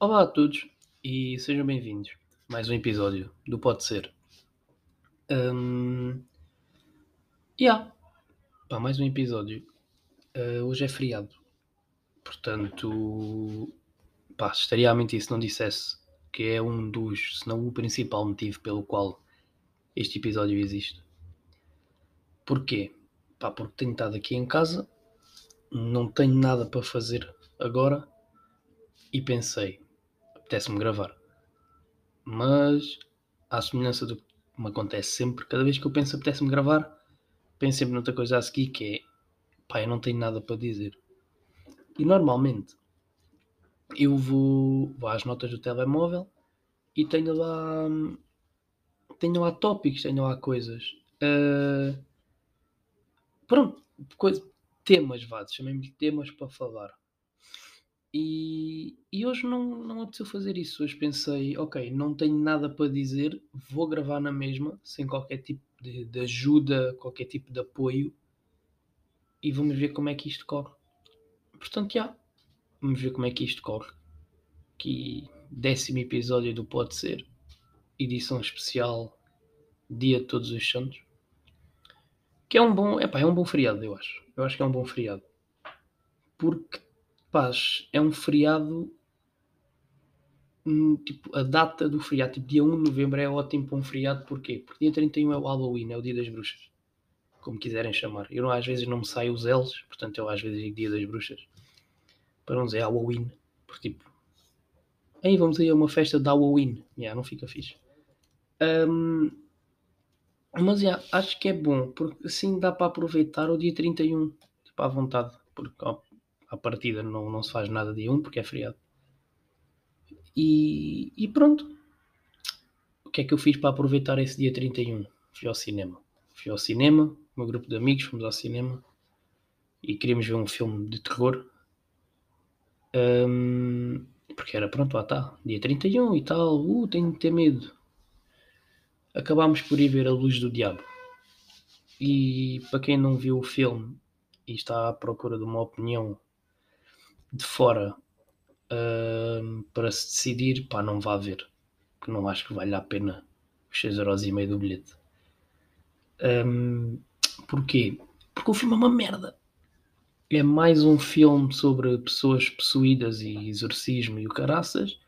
Olá a todos e sejam bem-vindos a mais um episódio do Pode Ser. Um, yeah. Pá, mais um episódio. Uh, hoje é feriado. Portanto, pá, estaria a mentir se não dissesse que é um dos, se não o principal motivo pelo qual este episódio existe. Porquê? Pá, porque tenho estado aqui em casa, não tenho nada para fazer agora e pensei, apetece-me gravar. Mas, à semelhança do que me acontece sempre, cada vez que eu penso apetece-me gravar, penso sempre noutra coisa a seguir que é pá, eu não tenho nada para dizer. E normalmente eu vou, vou às notas do telemóvel e tenho lá tenho lá tópicos, tenho lá coisas. Uh, pronto, coisa, temas, vá, chamemos de temas para falar. E, e hoje não, não apeteceu fazer isso. Hoje pensei, ok, não tenho nada para dizer, vou gravar na mesma, sem qualquer tipo de, de ajuda, qualquer tipo de apoio, e vamos ver como é que isto corre. Portanto, já, vamos ver como é que isto corre. Que décimo episódio do Pode Ser, edição especial, Dia de Todos os Santos. Que é um bom, epá, é um bom feriado, eu acho. Eu acho que é um bom feriado. Porque Paz, é um feriado. Hum, tipo, a data do feriado, tipo, dia 1 de novembro é ótimo para um feriado, porquê? Porque dia 31 é o Halloween, é o dia das bruxas. Como quiserem chamar. Eu às vezes não me saio os L's, portanto eu às vezes digo dia das bruxas. Para não dizer Halloween. Porque tipo. Aí vamos aí a uma festa de Halloween. Yeah, não fica fixe. Um, mas yeah, acho que é bom, porque assim dá para aproveitar o dia 31, tipo, à vontade. Porque ó, à partida não, não se faz nada dia 1 porque é feriado. E, e pronto. O que é que eu fiz para aproveitar esse dia 31? Fui ao cinema. Fui ao cinema, o meu grupo de amigos, fomos ao cinema e queríamos ver um filme de terror. Um, porque era pronto, lá está, dia 31 e tal, uh, tenho de ter medo. Acabámos por ir ver A Luz do Diabo. E para quem não viu o filme e está à procura de uma opinião de fora uh, para se decidir, pá, não vá ver. Porque não acho que vale a pena os 6,5€ do bilhete. Um, porquê? Porque o filme é uma merda. É mais um filme sobre pessoas possuídas e exorcismo e o caraças.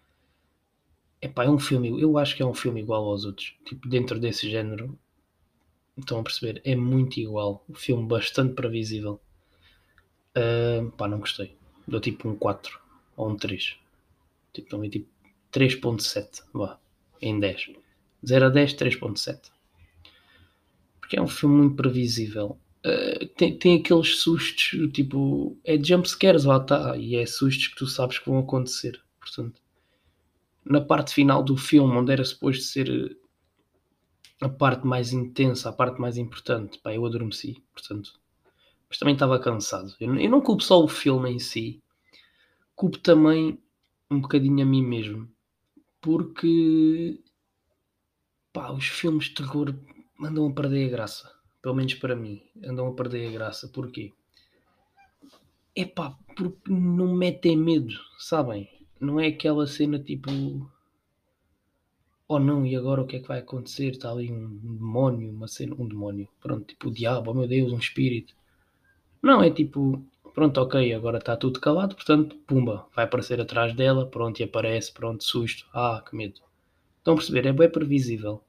Epá, é um filme, eu acho que é um filme igual aos outros. Tipo, dentro desse género. Estão a perceber? É muito igual. Um filme bastante previsível. Uh, pá, não gostei dou tipo um 4 ou um 3. Tipo, também tipo 3.7 vá, em 10. 0 a 10, 3.7. Porque é um filme muito previsível. Uh, tem, tem aqueles sustos, tipo, é jump scares lá está, e é sustos que tu sabes que vão acontecer. Portanto, na parte final do filme, onde era suposto ser a parte mais intensa, a parte mais importante, pá, eu adormeci, portanto, mas também estava cansado. Eu, eu não culpo só o filme em si, culpo também um bocadinho a mim mesmo, porque pá, os filmes de terror andam a perder a graça, pelo menos para mim, andam a perder a graça. Porquê? É pá, porque não metem medo, sabem? Não é aquela cena tipo oh não, e agora o que é que vai acontecer? Está ali um demónio, uma cena, um demónio, pronto, tipo o diabo, oh meu Deus, um espírito. Não, é tipo, pronto, ok, agora está tudo calado, portanto, pumba, vai aparecer atrás dela, pronto, e aparece, pronto, susto, ah, que medo. Estão a perceber? É bem previsível.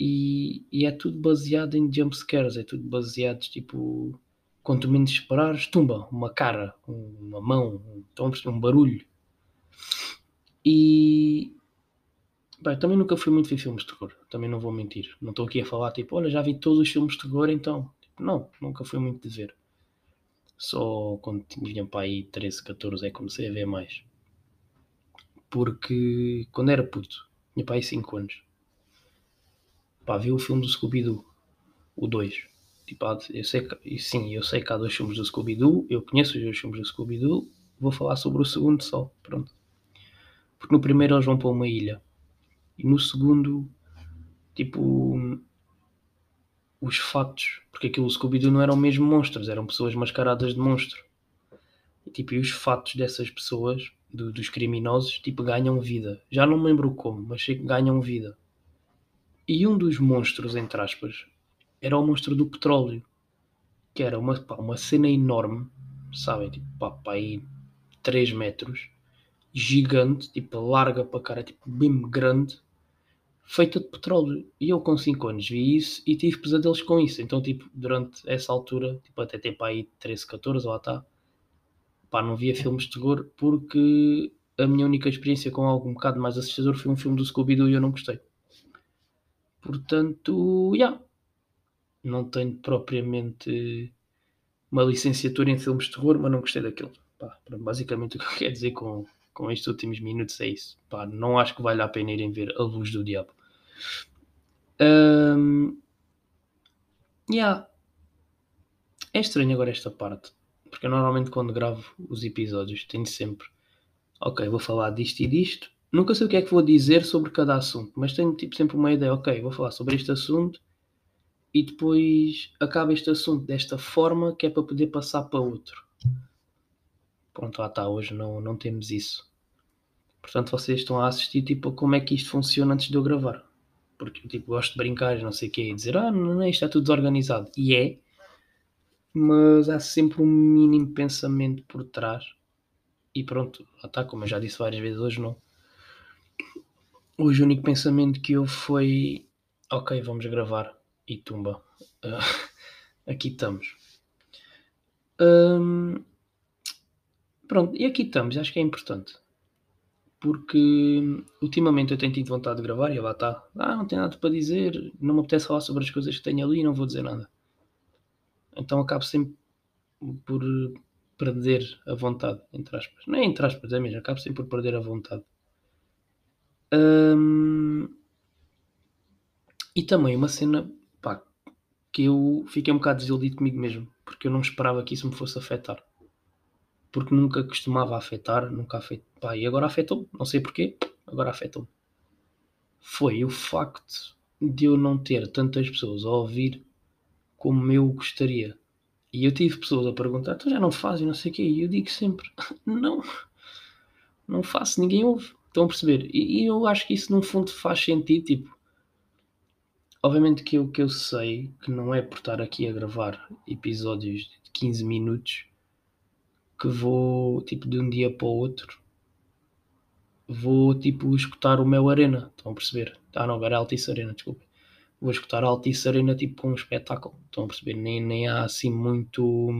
E, e é tudo baseado em jumpscares, é tudo baseado, tipo, quanto menos esperares, tumba, uma cara, uma mão, perceber? Um barulho. E, Bem, também nunca fui muito ver filmes de terror, também não vou mentir. Não estou aqui a falar tipo, olha, já vi todos os filmes de terror, então. Tipo, não, nunca fui muito de ver. Só quando tinha para aí 13, 14 é que comecei a ver mais. Porque quando era puto, tinha para aí 5 anos, pá, vi o filme do Scooby-Doo, o 2. Tipo, eu sei que, sim, eu sei que há dois filmes do Scooby-Doo, eu conheço os dois filmes do Scooby-Doo, vou falar sobre o segundo só, pronto. Porque no primeiro eles vão para uma ilha, e no segundo, tipo, os fatos, porque aquilo Scooby-Doo não eram mesmo monstros, eram pessoas mascaradas de monstro. E, tipo, e os fatos dessas pessoas, do- dos criminosos, tipo, ganham vida. Já não me lembro como, mas sei que ganham vida. E um dos monstros, entre aspas, era o monstro do petróleo. Que era uma, pá, uma cena enorme, sabem? Tipo, pá, pá, aí 3 metros, gigante, tipo, larga para cara, tipo, bem grande, feita de petróleo. E eu com 5 anos vi isso e tive pesadelos com isso. Então, tipo, durante essa altura, tipo, até para aí 13, 14, lá está, pá, não via filmes de terror porque a minha única experiência com algo um bocado mais assustador foi um filme do Scooby-Doo e eu não gostei. Portanto, já. Yeah, não tenho propriamente uma licenciatura em filmes de terror, mas não gostei daquilo. Pá, basicamente o que eu quero dizer com, com estes últimos minutos é isso. Pá, não acho que vale a pena irem ver A Luz do Diabo. Um, yeah. É estranho agora esta parte, porque eu normalmente quando gravo os episódios tenho sempre, ok, vou falar disto e disto. Nunca sei o que é que vou dizer sobre cada assunto, mas tenho tipo sempre uma ideia, ok, vou falar sobre este assunto e depois acaba este assunto desta forma que é para poder passar para outro. Pronto, lá está, hoje não, não temos isso. Portanto, vocês estão a assistir tipo como é que isto funciona antes de eu gravar. Porque eu tipo, gosto de brincar, não sei o quê, e dizer, ah, não, não, isto está tudo desorganizado. E é, mas há sempre um mínimo pensamento por trás. E pronto, está, como eu já disse várias vezes, hoje não. Hoje o único pensamento que eu foi, ok, vamos gravar e tumba. Uh, aqui estamos. Um, pronto, e aqui estamos, acho que é importante. Porque ultimamente eu tenho tido vontade de gravar e lá está. Ah, não tenho nada para dizer, não me apetece falar sobre as coisas que tenho ali e não vou dizer nada. Então acabo sempre por perder a vontade, entre aspas. Não é entre aspas, é mesmo, acabo sempre por perder a vontade. Um, e também uma cena pá, que eu fiquei um bocado desiludido comigo mesmo, porque eu não esperava que isso me fosse afetar. Porque nunca costumava afetar, nunca afetou. e agora afetou, não sei porquê, agora afetou-me. Foi o facto de eu não ter tantas pessoas a ouvir como eu gostaria. E eu tive pessoas a perguntar, tu já não fazes, não sei o quê, e eu digo sempre, não, não faço, ninguém ouve. Estão a perceber? E, e, eu acho que isso, no fundo, faz sentido. Tipo, obviamente que eu, que eu sei que não é por estar aqui a gravar episódios de 15 minutos que vou, tipo, de um dia para o outro, vou, tipo, escutar o meu Arena. Estão a perceber? Ah, não, era Altice Arena, desculpa. Vou escutar Altice Arena, tipo, com um espetáculo. Estão a perceber? Nem, nem há assim muito.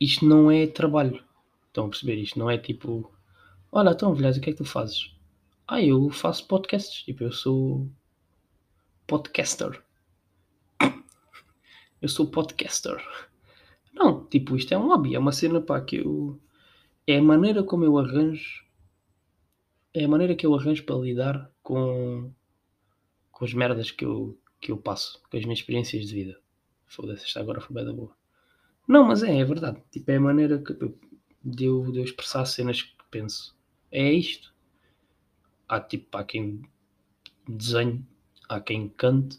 Isto não é trabalho. Estão a perceber? Isto não é tipo Olha, então, Vilhas, o que é que tu fazes? Ah, eu faço podcasts. Tipo, eu sou podcaster. Eu sou podcaster. Não, tipo, isto é um hobby. É uma cena, pá, que eu... É a maneira como eu arranjo... É a maneira que eu arranjo para lidar com... Com as merdas que eu, que eu passo. Com as minhas experiências de vida. Foda-se, esta agora foi bem da boa. Não, mas é, é verdade. Tipo, é a maneira que eu, de, eu, de eu expressar cenas que penso é isto. Há tipo, há quem desenhe, há quem cante,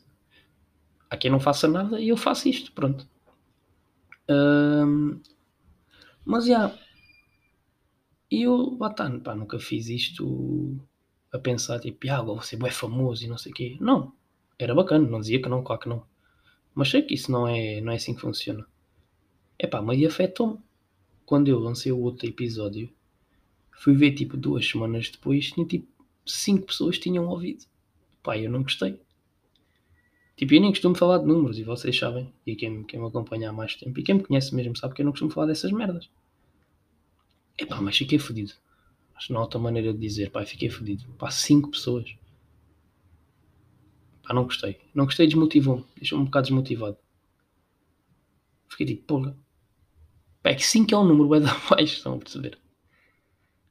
há quem não faça nada e eu faço isto, pronto. Mas já, eu, batano, pá, nunca fiz isto a pensar tipo, ah, ser bem famoso e não sei o quê. Não, era bacana, não dizia que não, claro que não. Mas sei que isso não é, não é assim que funciona. É pá, mas afetou-me. Quando eu lancei o outro episódio, Fui ver tipo duas semanas depois, tinha tipo cinco pessoas tinham ouvido. Pá, eu não gostei. Tipo, eu nem costumo falar de números e vocês sabem, e quem, quem me acompanha há mais tempo e quem me conhece mesmo sabe que eu não costumo falar dessas merdas. Epá, mas fiquei fodido. Acho não há outra maneira de dizer, pá, fiquei fodido. Pá, cinco pessoas. Pá, não gostei. Não gostei, desmotivou-me. Deixou-me um bocado desmotivado. Fiquei tipo, porra. Pá, é que 5 é um número é da baixo, estão a perceber?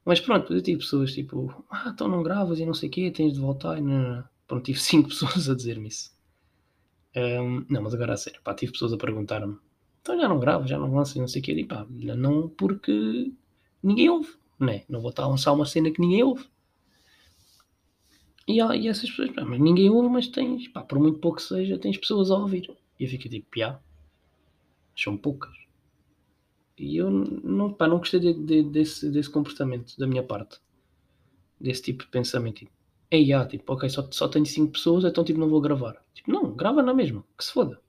Mas pronto, eu tive pessoas tipo, ah, então não gravas e não sei o quê, tens de voltar. E não, não. Pronto, tive cinco pessoas a dizer-me isso. Um, não, mas agora a sério, pá, tive pessoas a perguntar-me, então já não gravo, já não lanço não sei o quê. E pá, não porque ninguém ouve, né? Não vou estar a lançar uma cena que ninguém ouve. E, e essas pessoas, pá, mas ninguém ouve, mas tens, pá, por muito pouco que seja, tens pessoas a ouvir. E eu fico tipo, piá, são poucas. E eu não, pá, não gostei de, de, desse, desse comportamento da minha parte. Desse tipo de pensamento. Tipo, Ei, ah, tipo, ok, só, só tenho 5 pessoas, então tipo, não vou gravar. Tipo, não, grava na mesma, que se foda.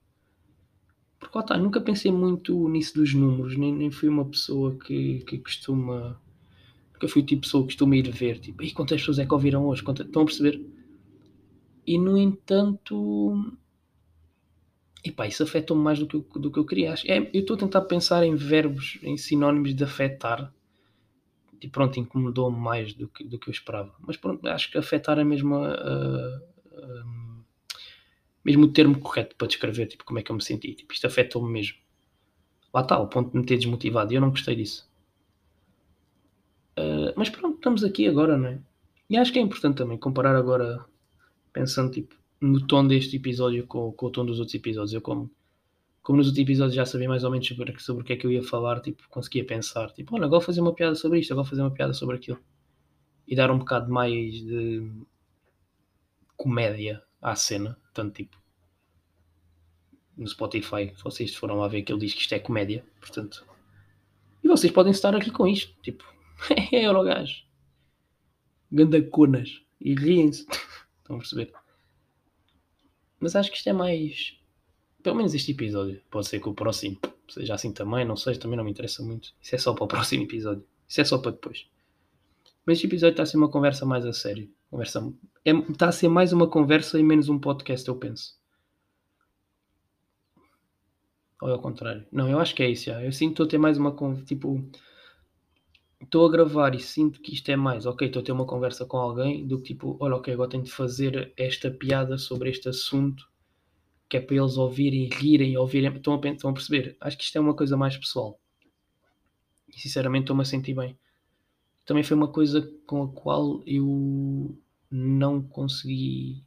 Porque lá tá, nunca pensei muito nisso dos números, nem, nem fui uma pessoa que, que costuma. Nunca fui tipo pessoa que costuma ir ver, tipo, e quantas pessoas é que ouviram hoje? Quantas... Estão a perceber? E no entanto. Epá, isso afetou-me mais do que, eu, do que eu queria. É, eu estou a tentar pensar em verbos, em sinónimos de afetar. E pronto, incomodou-me mais do que, do que eu esperava. Mas pronto, acho que afetar é mesmo, mesmo o termo correto para descrever tipo, como é que eu me senti. Tipo, isto afetou-me mesmo. Lá está, o ponto de me ter desmotivado. E eu não gostei disso. Uh, mas pronto, estamos aqui agora, não é? E acho que é importante também comparar agora, pensando tipo, no tom deste episódio com, com o tom dos outros episódios. Eu, como, como nos outros episódios já sabia mais ou menos sobre, sobre o que é que eu ia falar, tipo, conseguia pensar, tipo, olha, agora vou fazer uma piada sobre isto, agora vou fazer uma piada sobre aquilo. E dar um bocado mais de comédia à cena. Tanto tipo, no Spotify, vocês foram lá ver que ele diz que isto é comédia, portanto. E vocês podem estar aqui com isto, tipo, é gajo. Gandaconas. E riem-se. Estão a perceber? Mas acho que isto é mais. Pelo menos este episódio. Pode ser que o próximo seja assim também, não sei, também não me interessa muito. Isso é só para o próximo episódio. Isso é só para depois. Mas este episódio está a ser uma conversa mais a sério. Conversa... É, está a ser mais uma conversa e menos um podcast, eu penso. Ou é ao contrário? Não, eu acho que é isso. Já. Eu sinto que estou a ter mais uma. Tipo, estou a gravar e sinto que isto é mais, ok, estou a ter uma conversa com alguém, do que tipo, olha, ok, agora tenho de fazer esta piada sobre este assunto, que é para eles ouvirem, rirem, ouvirem, estão a, estão a perceber? Acho que isto é uma coisa mais pessoal. E sinceramente estou-me a sentir bem. Também foi uma coisa com a qual eu não consegui.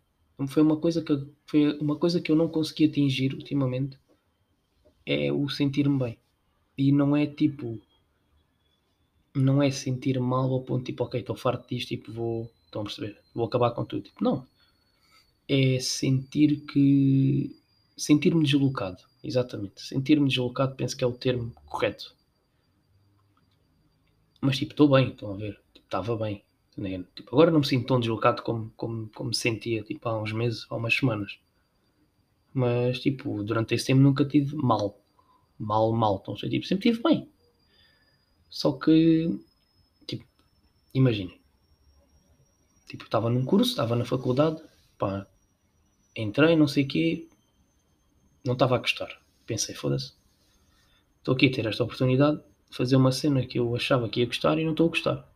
Foi uma coisa que foi uma coisa que eu não consegui atingir ultimamente. É o sentir-me bem. E não é tipo não é sentir mal ao ponto tipo, ok, estou farto disto, tipo, vou, estão a perceber, vou acabar com tudo. Tipo, não. É sentir que. Sentir-me deslocado, exatamente. Sentir-me deslocado penso que é o termo correto. Mas tipo, estou bem, estão a ver, estava tipo, bem. Né? Tipo, agora não me sinto tão deslocado como, como, como me sentia tipo, há uns meses, há umas semanas. Mas tipo, durante esse tempo nunca tive mal. Mal, mal. Então, tipo, sempre tive bem. Só que, tipo, imaginem. Tipo, estava num curso, estava na faculdade, pá, entrei, não sei o quê, não estava a gostar. Pensei, foda-se, estou aqui a ter esta oportunidade de fazer uma cena que eu achava que ia gostar e não estou a gostar.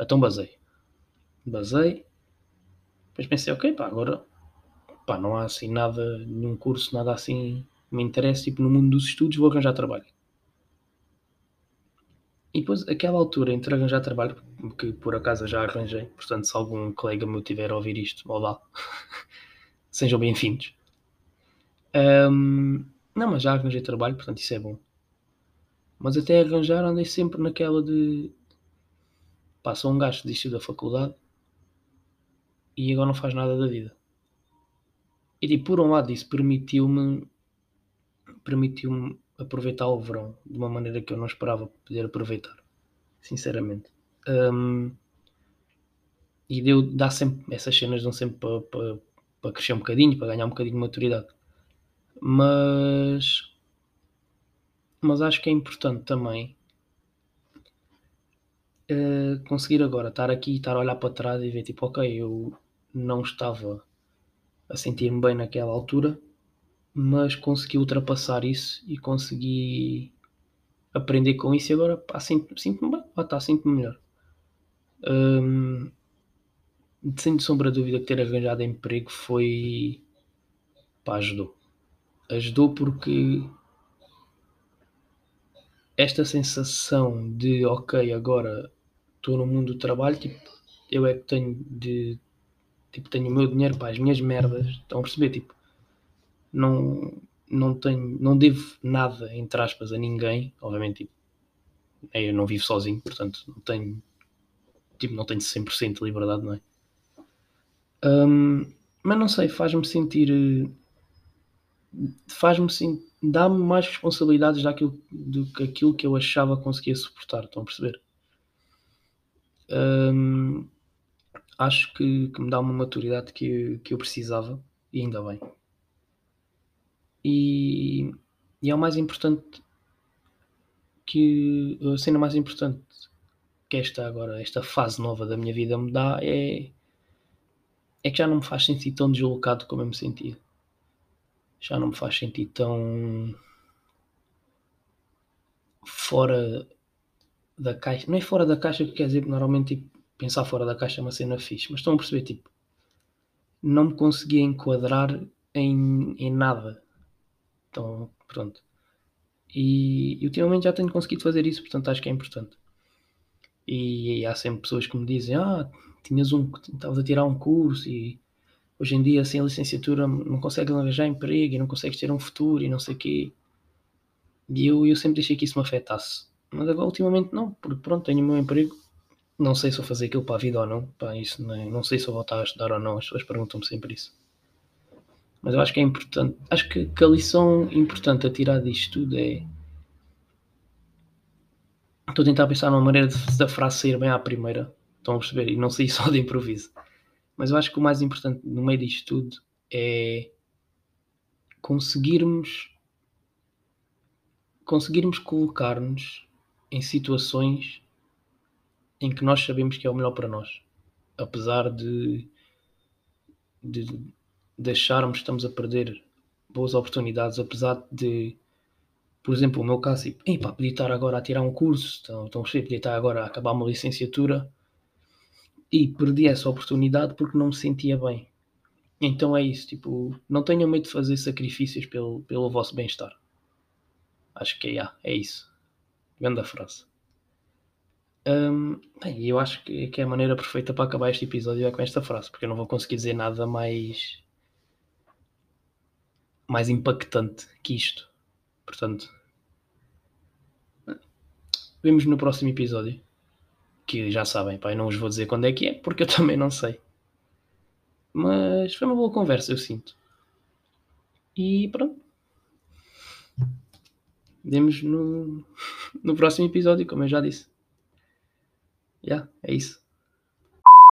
Então basei. Basei, depois pensei, ok, pá, agora pá, não há assim nada, nenhum curso, nada assim me interessa, tipo, no mundo dos estudos vou arranjar trabalho. E depois, aquela altura entre arranjar trabalho, que por acaso já arranjei, portanto, se algum colega meu tiver a ouvir isto, olá, sejam bem-vindos. Um, não, mas já arranjei trabalho, portanto, isso é bom. Mas até arranjar, andei sempre naquela de. Passa um gajo desistiu da faculdade e agora não faz nada da vida. E tipo, por um lado, isso permitiu-me permitiu-me aproveitar o verão de uma maneira que eu não esperava poder aproveitar, sinceramente. Um, e deu, dá sempre, essas cenas dão sempre para, para, para crescer um bocadinho, para ganhar um bocadinho de maturidade. Mas, mas acho que é importante também uh, conseguir agora estar aqui, estar a olhar para trás e ver tipo, ok, eu não estava a sentir-me bem naquela altura, mas consegui ultrapassar isso e consegui aprender com isso e agora sinto-me sinto bem, sinto-me melhor. Hum, sem sombra de dúvida que ter arranjado emprego foi pá, ajudou. Ajudou porque esta sensação de ok, agora estou no mundo do trabalho, tipo, eu é que tenho de tipo, tenho o meu dinheiro para as minhas merdas, estão a perceber? Tipo, não, não tenho, não devo nada, entre aspas, a ninguém, obviamente, tipo, eu não vivo sozinho, portanto, não tenho, tipo, não tenho 100% de liberdade, não é? Um, mas não sei, faz-me sentir, faz-me sentir, dá-me mais responsabilidades daquilo, do que aquilo que eu achava conseguia suportar. Estão a perceber? Hum, acho que, que, me dá uma maturidade que, que eu precisava e ainda bem. E, e é o mais importante que a cena mais importante que esta agora, esta fase nova da minha vida me dá é, é que já não me faz sentir tão deslocado como eu me sentia. Já não me faz sentir tão fora da caixa. Não é fora da caixa que quer dizer que normalmente tipo, pensar fora da caixa é uma cena fixe, mas estão a perceber, tipo, não me conseguia enquadrar em, em nada. Então, pronto. E, e ultimamente já tenho conseguido fazer isso, portanto acho que é importante. E, e há sempre pessoas que me dizem: Ah, tinhas um, estavas a tirar um curso e hoje em dia sem a licenciatura não consegues arranjar emprego e não consegues ter um futuro e não sei o quê. E eu, eu sempre deixei que isso me afetasse. Mas agora ultimamente não, porque pronto, tenho o meu emprego. Não sei se vou fazer aquilo para a vida ou não. Pá, isso não, é, não sei se vou voltar a estudar ou não. As pessoas perguntam-me sempre isso. Mas eu acho que é importante. Acho que, que a lição importante a tirar disto tudo é. Estou a tentar pensar numa maneira da frase sair bem à primeira. Estão a perceber? E não sair só de improviso. Mas eu acho que o mais importante no meio disto tudo é conseguirmos conseguirmos colocar-nos em situações em que nós sabemos que é o melhor para nós, apesar de, de que estamos a perder boas oportunidades, apesar de, por exemplo, o meu caso, tipo, podia estar agora a tirar um curso, então, então podia estar agora a acabar uma licenciatura e perdi essa oportunidade porque não me sentia bem. Então é isso, tipo, não tenham medo de fazer sacrifícios pelo, pelo vosso bem-estar. Acho que é, é isso. Grande frase. Um, bem, eu acho que, que é a maneira perfeita para acabar este episódio é com esta frase, porque eu não vou conseguir dizer nada mais mais impactante que isto. Portanto, vemos no próximo episódio. Que já sabem, pai, não vos vou dizer quando é que é, porque eu também não sei. Mas foi uma boa conversa, eu sinto. E pronto. Vemos no, no próximo episódio, como eu já disse. Já, yeah, é isso.